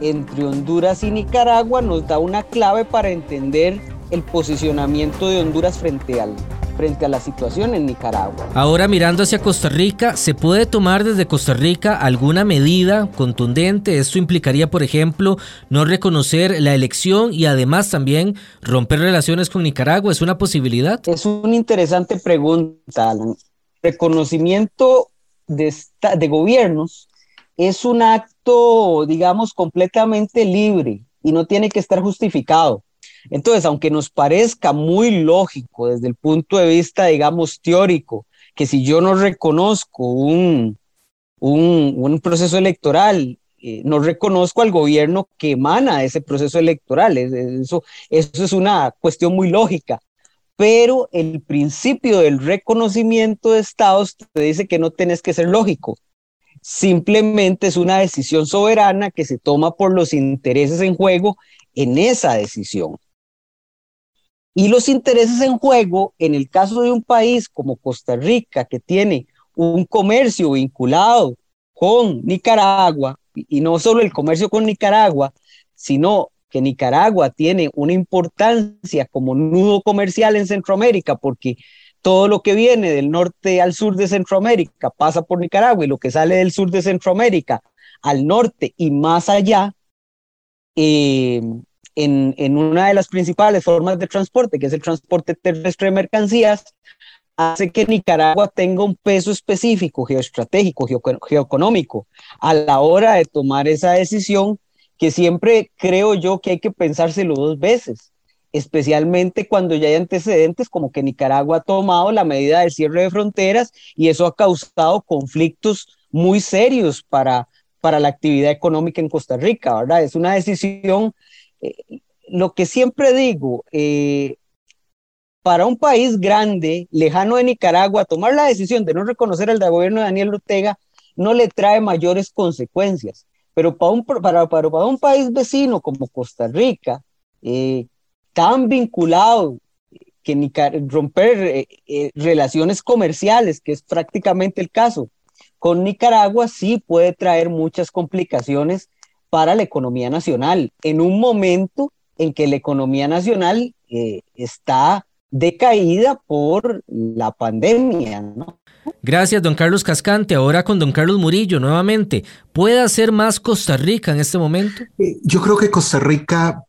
entre Honduras y Nicaragua nos da una clave para entender el posicionamiento de Honduras frente al, frente a la situación en Nicaragua. Ahora mirando hacia Costa Rica, ¿se puede tomar desde Costa Rica alguna medida contundente? Esto implicaría, por ejemplo, no reconocer la elección y además también romper relaciones con Nicaragua. ¿Es una posibilidad? Es una interesante pregunta, Alan. Reconocimiento de, de gobiernos es un acto, digamos, completamente libre y no tiene que estar justificado. Entonces, aunque nos parezca muy lógico desde el punto de vista, digamos, teórico, que si yo no reconozco un, un, proceso electoral, eh, no reconozco al gobierno que emana ese proceso electoral. Eso, eso es una cuestión muy lógica. Pero el principio del reconocimiento de estados te dice que no tienes que ser lógico. Simplemente es una decisión soberana que se toma por los intereses en juego en esa decisión. Y los intereses en juego, en el caso de un país como Costa Rica, que tiene un comercio vinculado con Nicaragua, y no solo el comercio con Nicaragua, sino que Nicaragua tiene una importancia como nudo comercial en Centroamérica, porque todo lo que viene del norte al sur de Centroamérica pasa por Nicaragua y lo que sale del sur de Centroamérica al norte y más allá, eh, en, una de las principales formas de transporte, que es el transporte terrestre de mercancías, hace que Nicaragua tenga un peso específico, geoestratégico, geoeconómico, a la hora de tomar esa decisión que siempre creo yo que hay que pensárselo dos veces, especialmente cuando ya hay antecedentes como que Nicaragua ha tomado la medida del cierre de fronteras y eso ha causado conflictos muy serios para, para la actividad económica en Costa Rica, ¿verdad? Es una decisión eh, lo que siempre digo, eh, para un país grande, lejano de Nicaragua, tomar la decisión de no reconocer al gobierno de Daniel Ortega no le trae mayores consecuencias. Pero para un, para, para, un país vecino como Costa Rica, eh, tan vinculado que romper relaciones comerciales, que es prácticamente el caso, con Nicaragua sí puede traer muchas complicaciones para la economía nacional, en un momento en que la economía nacional eh, está decaída por la pandemia. ¿no? Gracias, don Carlos Cascante. Ahora con don Carlos Murillo nuevamente. ¿Puede hacer más Costa Rica en este momento? Eh, yo creo que Costa Rica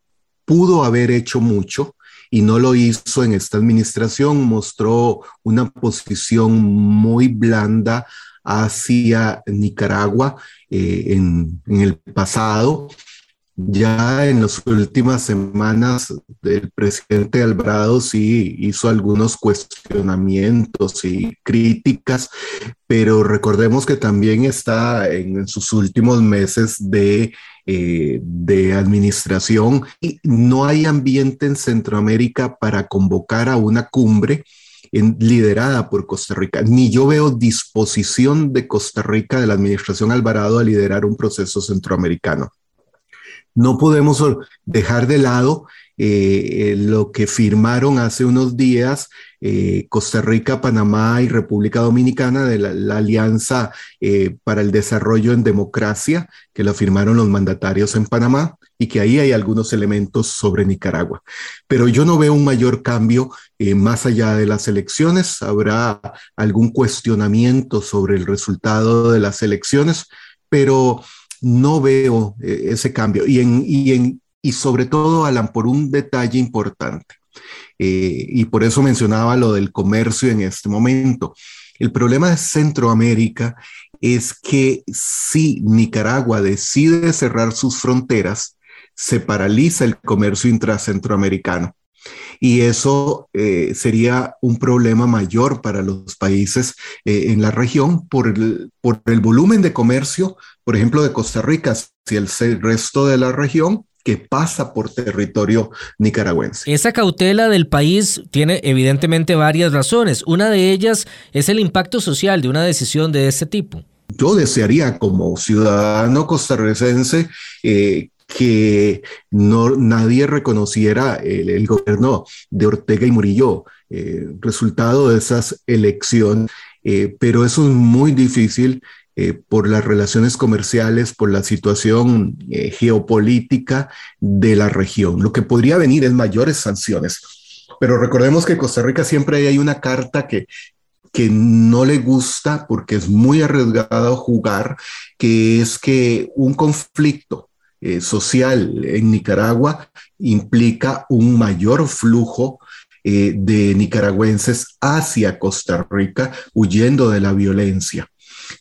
pudo haber hecho mucho y no lo hizo en esta administración. Mostró una posición muy blanda hacia Nicaragua eh, en, el pasado. Ya en las últimas semanas, el presidente Alvarado sí hizo algunos cuestionamientos y críticas, pero recordemos que también está en sus últimos meses de, eh, de administración y no hay ambiente en Centroamérica para convocar a una cumbre liderada por Costa Rica. Ni yo veo disposición de Costa Rica, de la administración Alvarado, a liderar un proceso centroamericano. No podemos dejar de lado eh, eh, lo que firmaron hace unos días eh, Costa Rica, Panamá y República Dominicana de la, Alianza para el Desarrollo en Democracia, que lo firmaron los mandatarios en Panamá y que ahí hay algunos elementos sobre Nicaragua. Pero yo no veo un mayor cambio más allá de las elecciones. Habrá algún cuestionamiento sobre el resultado de las elecciones, pero no veo ese cambio. Y en, y en y sobre todo, Alan, por un detalle importante. Eh, y por eso mencionaba lo del comercio en este momento. El problema de Centroamérica es que si Nicaragua decide cerrar sus fronteras, se paraliza el comercio intracentroamericano. Y eso eh, sería un problema mayor para los países eh, en la región por el, por el volumen de comercio, por ejemplo, de Costa Rica, si el resto de la región que pasa por territorio nicaragüense. Esa cautela del país tiene evidentemente varias razones. Una de ellas es el impacto social de una decisión de este tipo. Yo desearía como ciudadano costarricense eh, que no, nadie reconociera el, gobierno de Ortega y Murillo, eh, resultado de esas elecciones, eh, pero eso es muy difícil eh, por las relaciones comerciales, por la situación eh, geopolítica de la región. Lo que podría venir es mayores sanciones. Pero recordemos que Costa Rica siempre hay una carta que, que no le gusta porque es muy arriesgado jugar, que es que un conflicto eh, social en Nicaragua implica un mayor flujo de nicaragüenses hacia Costa Rica huyendo de la violencia.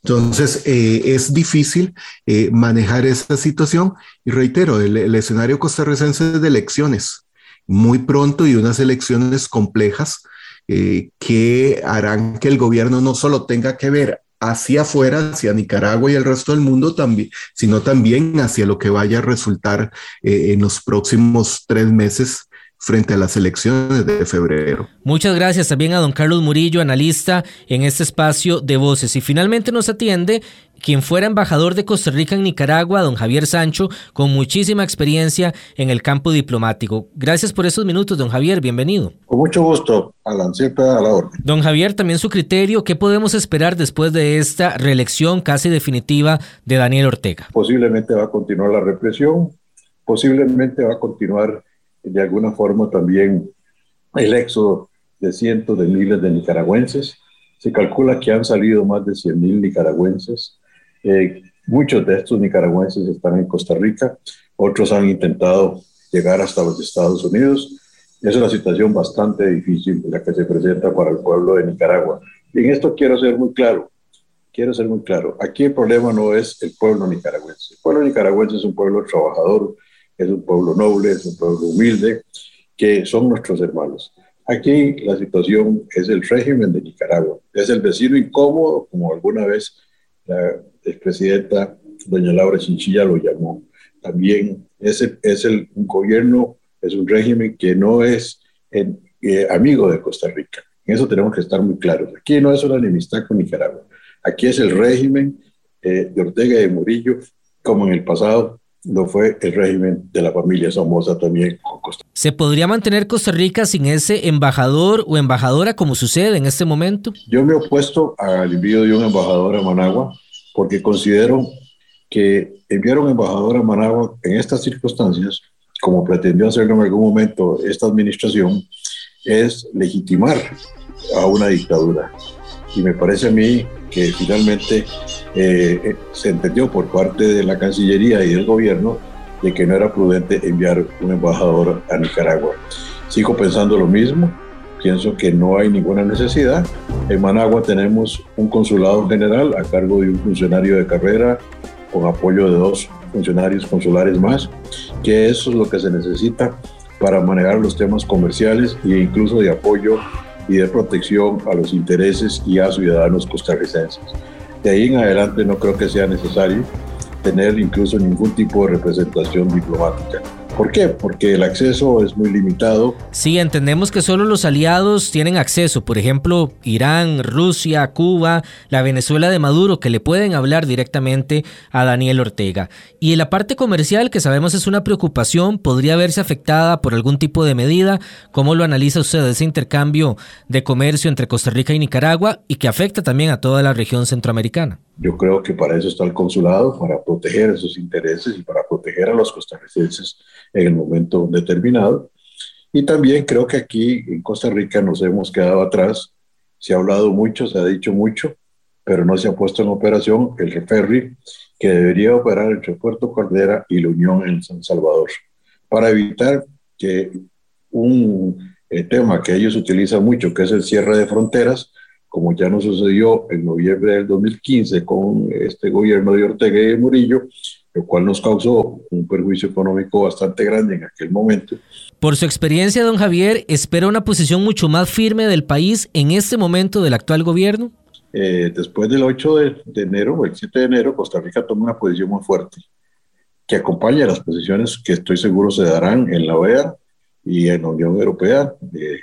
Entonces, eh, es difícil eh, manejar esta situación. Y reitero, el, escenario costarricense es de elecciones, muy pronto y unas elecciones complejas eh, que harán que el gobierno no solo tenga que ver hacia afuera, hacia Nicaragua y el resto del mundo también, sino también hacia lo que vaya a resultar en los próximos tres meses frente a las elecciones de febrero. Muchas gracias también a don Carlos Murillo, analista en este espacio de voces. Y finalmente nos atiende quien fuera embajador de Costa Rica en Nicaragua, don Javier Sancho, con muchísima experiencia en el campo diplomático. Gracias por esos minutos, don Javier, bienvenido. Con mucho gusto, Alan, siempre a la orden. Don Javier, también su criterio, ¿qué podemos esperar después de esta reelección casi definitiva de Daniel Ortega? Posiblemente va a continuar la represión, posiblemente va a continuar de alguna forma también el éxodo de cientos de miles de nicaragüenses. Se calcula que han salido más de 100 mil nicaragüenses. Eh, muchos de estos nicaragüenses están en Costa Rica, otros han intentado llegar hasta los Estados Unidos. Es una situación bastante difícil la que se presenta para el pueblo de Nicaragua. Y en esto quiero ser muy claro, quiero ser muy claro. Aquí el problema no es el pueblo nicaragüense. El pueblo nicaragüense es un pueblo trabajador, es un pueblo noble, es un pueblo humilde, que son nuestros hermanos. Aquí la situación es el régimen de Nicaragua, es el vecino incómodo, como alguna vez la expresidenta doña Laura Chinchilla lo llamó. También es, es el, un gobierno, es un régimen que no es eh, amigo de Costa Rica. En eso tenemos que estar muy claros. Aquí no es una enemistad con Nicaragua. Aquí es el régimen eh, de Ortega y de Murillo, como en el pasado lo fue el régimen de la familia Somoza también con Costa ¿Se podría mantener Costa Rica sin ese embajador o embajadora como sucede en este momento? Yo me he opuesto al envío de un embajador a Managua porque considero que enviar un embajador a Managua en estas circunstancias, como pretendió hacerlo en algún momento esta administración, es legitimar a una dictadura. Y me parece a mí que finalmente eh, eh, se entendió por parte de la Cancillería y del gobierno de que no era prudente enviar un embajador a Nicaragua. Sigo pensando lo mismo, pienso que no hay ninguna necesidad. En Managua tenemos un consulado general a cargo de un funcionario de carrera con apoyo de dos funcionarios consulares más, que eso es lo que se necesita para manejar los temas comerciales e incluso de apoyo y de protección a los intereses y a ciudadanos costarricenses. De ahí en adelante no creo que sea necesario tener incluso ningún tipo de representación diplomática. ¿Por qué? Porque el acceso es muy limitado. Sí, entendemos que solo los aliados tienen acceso, por ejemplo, Irán, Rusia, Cuba, la Venezuela de Maduro, que le pueden hablar directamente a Daniel Ortega. Y en la parte comercial, que sabemos es una preocupación, podría verse afectada por algún tipo de medida. ¿Cómo lo analiza usted ese intercambio de comercio entre Costa Rica y Nicaragua y que afecta también a toda la región centroamericana? Yo creo que para eso está el consulado, para proteger esos intereses y para proteger a los costarricenses en el momento determinado. Y también creo que aquí en Costa Rica nos hemos quedado atrás. Se ha hablado mucho, se ha dicho mucho, pero no se ha puesto en operación el ferry que debería operar entre Puerto Cordera y la Unión en San Salvador, para evitar que un eh, tema que ellos utilizan mucho, que es el cierre de fronteras, como ya nos sucedió en noviembre del 2015 con este gobierno de Ortega y de Murillo, lo cual nos causó un perjuicio económico bastante grande en aquel momento. Por su experiencia, don Javier, ¿espera una posición mucho más firme del país en este momento del actual gobierno? Eh, después del 8 de, enero o el 7 de enero, Costa Rica toma una posición muy fuerte que acompaña las posiciones que estoy seguro se darán en la OEA y en la Unión Europea. Eh,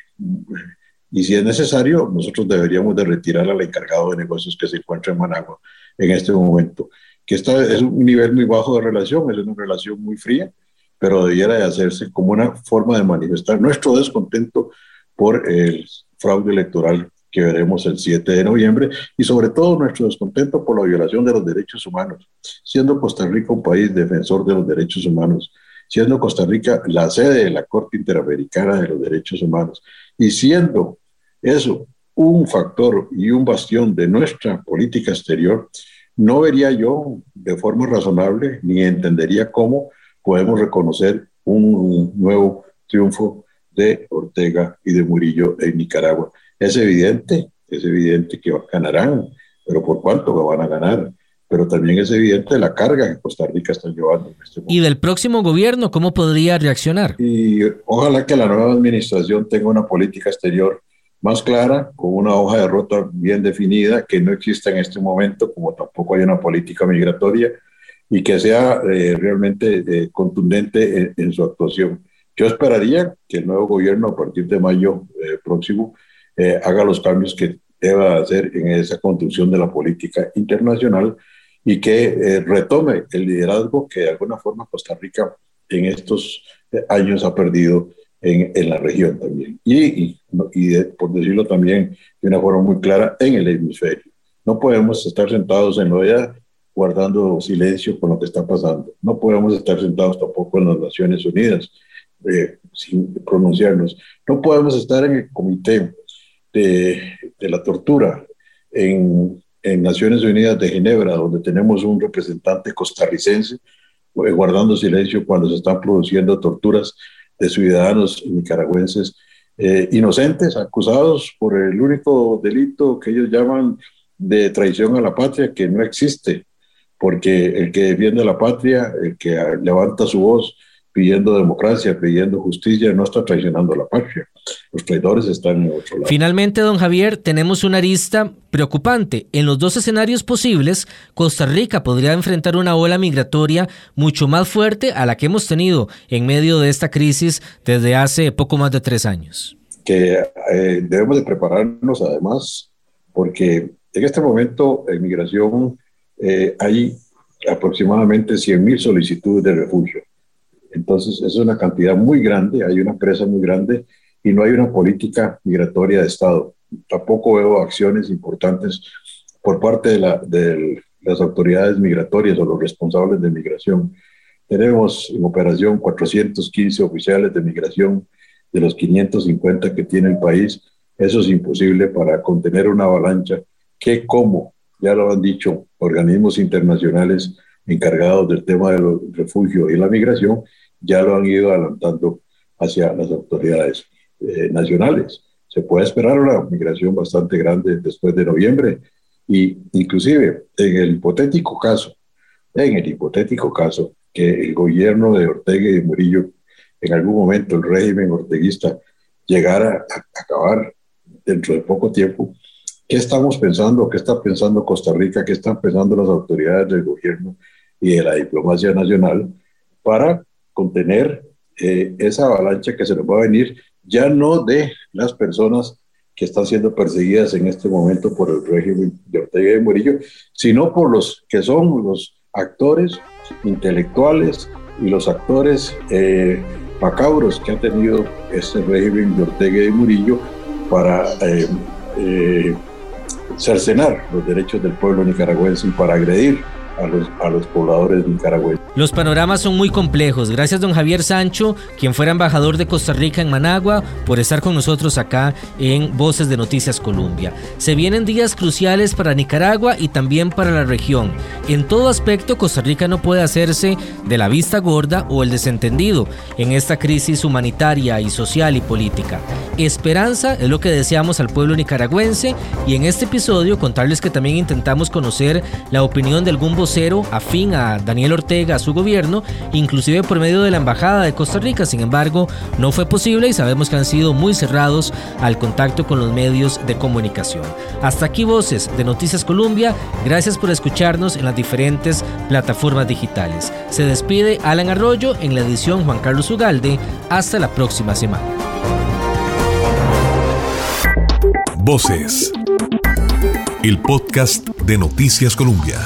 y si es necesario, nosotros deberíamos de retirar al encargado de negocios que se encuentra en Managua en este momento. Que esta es un nivel muy bajo de relación, es una relación muy fría, pero debiera de hacerse como una forma de manifestar nuestro descontento por el fraude electoral que veremos el 7 de noviembre y sobre todo nuestro descontento por la violación de los derechos humanos, siendo Costa Rica un país defensor de los derechos humanos, siendo Costa Rica la sede de la Corte Interamericana de los Derechos Humanos y siendo eso un factor y un bastión de nuestra política exterior, no vería yo de forma razonable ni entendería cómo podemos reconocer un nuevo triunfo de Ortega y de Murillo en Nicaragua. Es evidente, es evidente que ganarán, pero ¿por cuánto van a ganar? Pero también es evidente la carga que Costa Rica está llevando en este momento. ¿Y del próximo gobierno cómo podría reaccionar? Y ojalá que la nueva administración tenga una política exterior más clara, con una hoja de ruta bien definida, que no exista en este momento, como tampoco hay una política migratoria, y que sea eh, realmente eh, contundente en, su actuación. Yo esperaría que el nuevo gobierno, a partir de mayo eh, próximo, haga los cambios que deba hacer en esa construcción de la política internacional y que retome el liderazgo que de alguna forma Costa Rica en estos años ha perdido en, en la región también. Y, y, por decirlo también de una forma muy clara, en el hemisferio. No podemos estar sentados en OEA guardando silencio con lo que está pasando. No podemos estar sentados tampoco en las Naciones Unidas eh, sin pronunciarnos. No podemos estar en el Comité de, de la Tortura en, en, Naciones Unidas de Ginebra, donde tenemos un representante costarricense eh, guardando silencio cuando se están produciendo torturas de ciudadanos nicaragüenses eh, inocentes, acusados por el único delito que ellos llaman de traición a la patria, que no existe, porque el que defiende a la patria, el que levanta su voz pidiendo democracia, pidiendo justicia, no está traicionando a la patria. Los traidores están en otro lado. Finalmente, don Javier, tenemos una arista preocupante. En los dos escenarios posibles, Costa Rica podría enfrentar una ola migratoria mucho más fuerte a la que hemos tenido en medio de esta crisis desde hace poco más de tres años. Que eh, debemos de prepararnos además, porque en este momento en migración eh, hay aproximadamente 100.000 solicitudes de refugio entonces, es una cantidad muy grande, hay una presa muy grande y no hay una política migratoria de Estado. Tampoco veo acciones importantes por parte de, la, de las autoridades migratorias o los responsables de migración. Tenemos en operación 415 oficiales de migración de los 550 que tiene el país. Eso es imposible para contener una avalancha que, como ya lo han dicho organismos internacionales encargados del tema del refugio y la migración, ya lo han ido adelantando hacia las autoridades eh, nacionales. Se puede esperar una migración bastante grande después de noviembre y inclusive en el hipotético caso, en el hipotético caso que el gobierno de Ortega y de Murillo, en algún momento el régimen orteguista llegara a acabar dentro de poco tiempo, ¿qué estamos pensando? ¿Qué está pensando Costa Rica? ¿Qué están pensando las autoridades del gobierno y de la diplomacia nacional para contener eh, esa avalancha que se nos va a venir, ya no de las personas que están siendo perseguidas en este momento por el régimen de Ortega y Murillo, sino por los que son los actores intelectuales y los actores eh, macabros que ha tenido este régimen de Ortega y Murillo para eh, eh, cercenar los derechos del pueblo nicaragüense y para agredir a los, a los pobladores nicaragüenses. Los panoramas son muy complejos. Gracias, don Javier Sancho, quien fuera embajador de Costa Rica en Managua, por estar con nosotros acá en Voces de Noticias Colombia. Se vienen días cruciales para Nicaragua y también para la región. En todo aspecto, Costa Rica no puede hacerse de la vista gorda o el desentendido en esta crisis humanitaria y social y política. Esperanza es lo que deseamos al pueblo nicaragüense y en este episodio contarles que también intentamos conocer la opinión de algún vocero afín a Daniel Ortega, a su gobierno, inclusive por medio de la Embajada de Costa Rica. Sin embargo, no fue posible y sabemos que han sido muy cerrados al contacto con los medios de comunicación. Hasta aquí voces de Noticias Colombia. Gracias por escucharnos en las diferentes plataformas digitales. Se despide Alan Arroyo en la edición Juan Carlos Ugalde. Hasta la próxima semana. Voces. El podcast de Noticias Colombia.